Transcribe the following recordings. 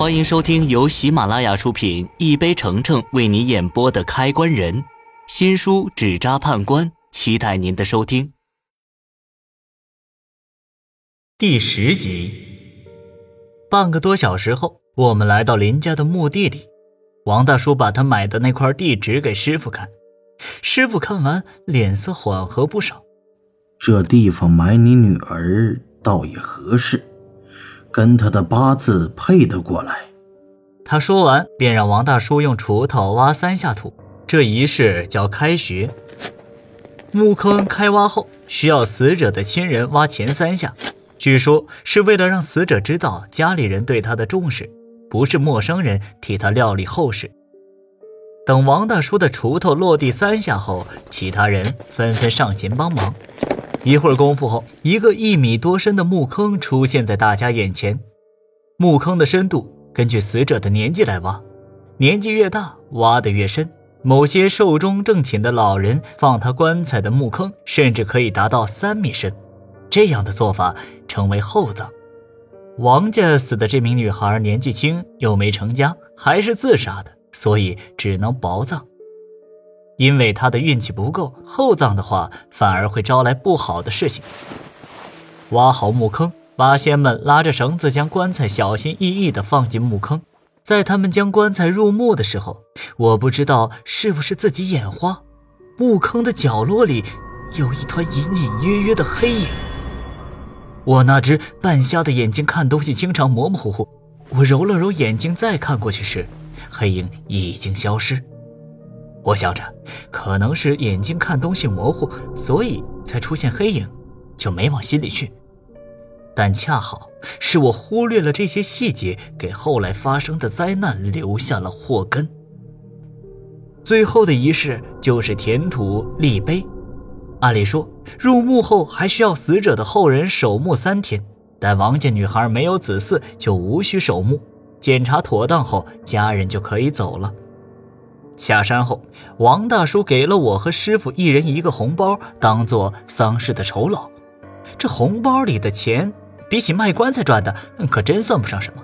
欢迎收听由喜马拉雅出品、一杯橙橙为你演播的《开关人》新书《纸扎判官》，期待您的收听。第十集，半个多小时后，我们来到林家的墓地里。王大叔把他买的那块地指给师傅看，师傅看完脸色缓和不少。这地方埋你女儿倒也合适。跟他的八字配得过来。他说完，便让王大叔用锄头挖三下土，这仪式叫开穴。墓坑开挖后，需要死者的亲人挖前三下，据说是为了让死者知道家里人对他的重视，不是陌生人替他料理后事。等王大叔的锄头落地三下后，其他人纷纷上前帮忙。一会儿功夫后，一个一米多深的墓坑出现在大家眼前。墓坑的深度根据死者的年纪来挖，年纪越大，挖得越深。某些寿终正寝的老人放他棺材的墓坑，甚至可以达到三米深。这样的做法称为厚葬。王家死的这名女孩年纪轻，又没成家，还是自杀的，所以只能薄葬。因为他的运气不够，厚葬的话反而会招来不好的事情。挖好墓坑，八仙们拉着绳子将棺材小心翼翼地放进墓坑。在他们将棺材入墓的时候，我不知道是不是自己眼花，墓坑的角落里有一团隐隐约约的黑影。我那只半瞎的眼睛看东西经常模模糊糊，我揉了揉眼睛再看过去时，黑影已经消失。我想着，可能是眼睛看东西模糊，所以才出现黑影，就没往心里去。但恰好是我忽略了这些细节，给后来发生的灾难留下了祸根。最后的仪式就是填土立碑。按理说，入墓后还需要死者的后人守墓三天，但王家女孩没有子嗣，就无需守墓。检查妥当后，家人就可以走了。下山后，王大叔给了我和师傅一人一个红包，当做丧事的酬劳。这红包里的钱，比起卖棺材赚的，可真算不上什么。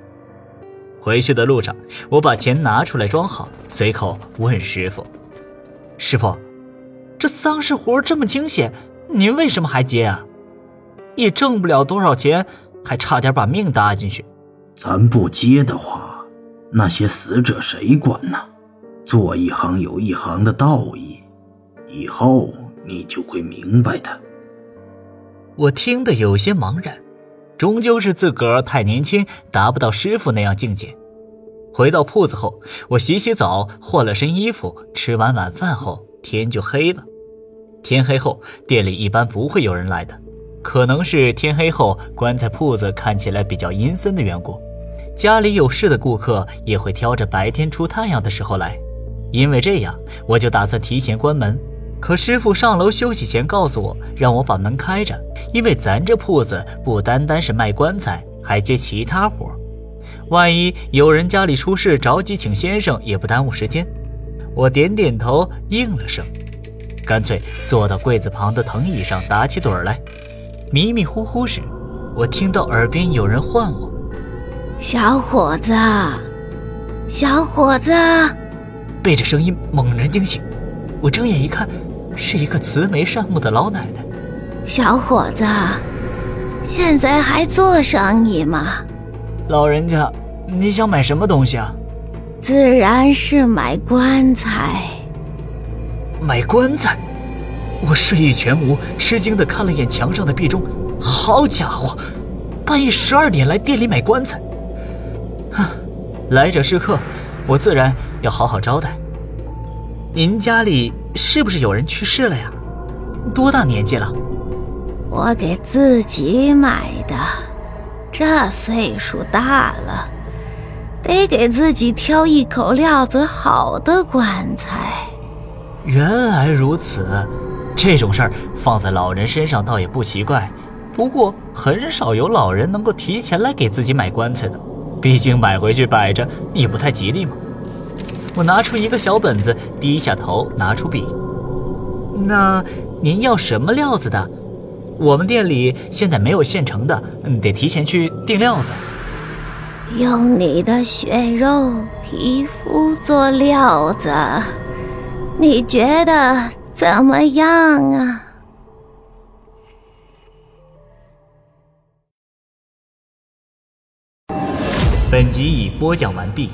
回去的路上，我把钱拿出来装好，随口问师傅：“师傅，这丧事活这么惊险，您为什么还接啊？也挣不了多少钱，还差点把命搭进去。咱不接的话，那些死者谁管呢？”做一行有一行的道义，以后你就会明白的。我听得有些茫然，终究是自个儿太年轻，达不到师傅那样境界。回到铺子后，我洗洗澡，换了身衣服，吃完晚饭后，天就黑了。天黑后，店里一般不会有人来的，可能是天黑后棺材铺子看起来比较阴森的缘故。家里有事的顾客也会挑着白天出太阳的时候来。因为这样，我就打算提前关门。可师傅上楼休息前告诉我，让我把门开着，因为咱这铺子不单单是卖棺材，还接其他活。万一有人家里出事，着急请先生，也不耽误时间。我点点头，应了声，干脆坐到柜子旁的藤椅上打起盹来。迷迷糊糊时，我听到耳边有人唤我：“小伙子，小伙子。”被这声音猛然惊醒，我睁眼一看，是一个慈眉善目的老奶奶。小伙子，现在还做生意吗？老人家，你想买什么东西啊？自然是买棺材。买棺材？我睡意全无，吃惊的看了眼墙上的壁钟。好家伙，半夜十二点来店里买棺材！哼，来者是客。我自然要好好招待。您家里是不是有人去世了呀？多大年纪了？我给自己买的，这岁数大了，得给自己挑一口料子好的棺材。原来如此，这种事儿放在老人身上倒也不奇怪。不过很少有老人能够提前来给自己买棺材的。毕竟买回去摆着也不太吉利嘛。我拿出一个小本子，低下头拿出笔。那您要什么料子的？我们店里现在没有现成的，得提前去订料子。用你的血肉皮肤做料子，你觉得怎么样啊？本集已播讲完毕。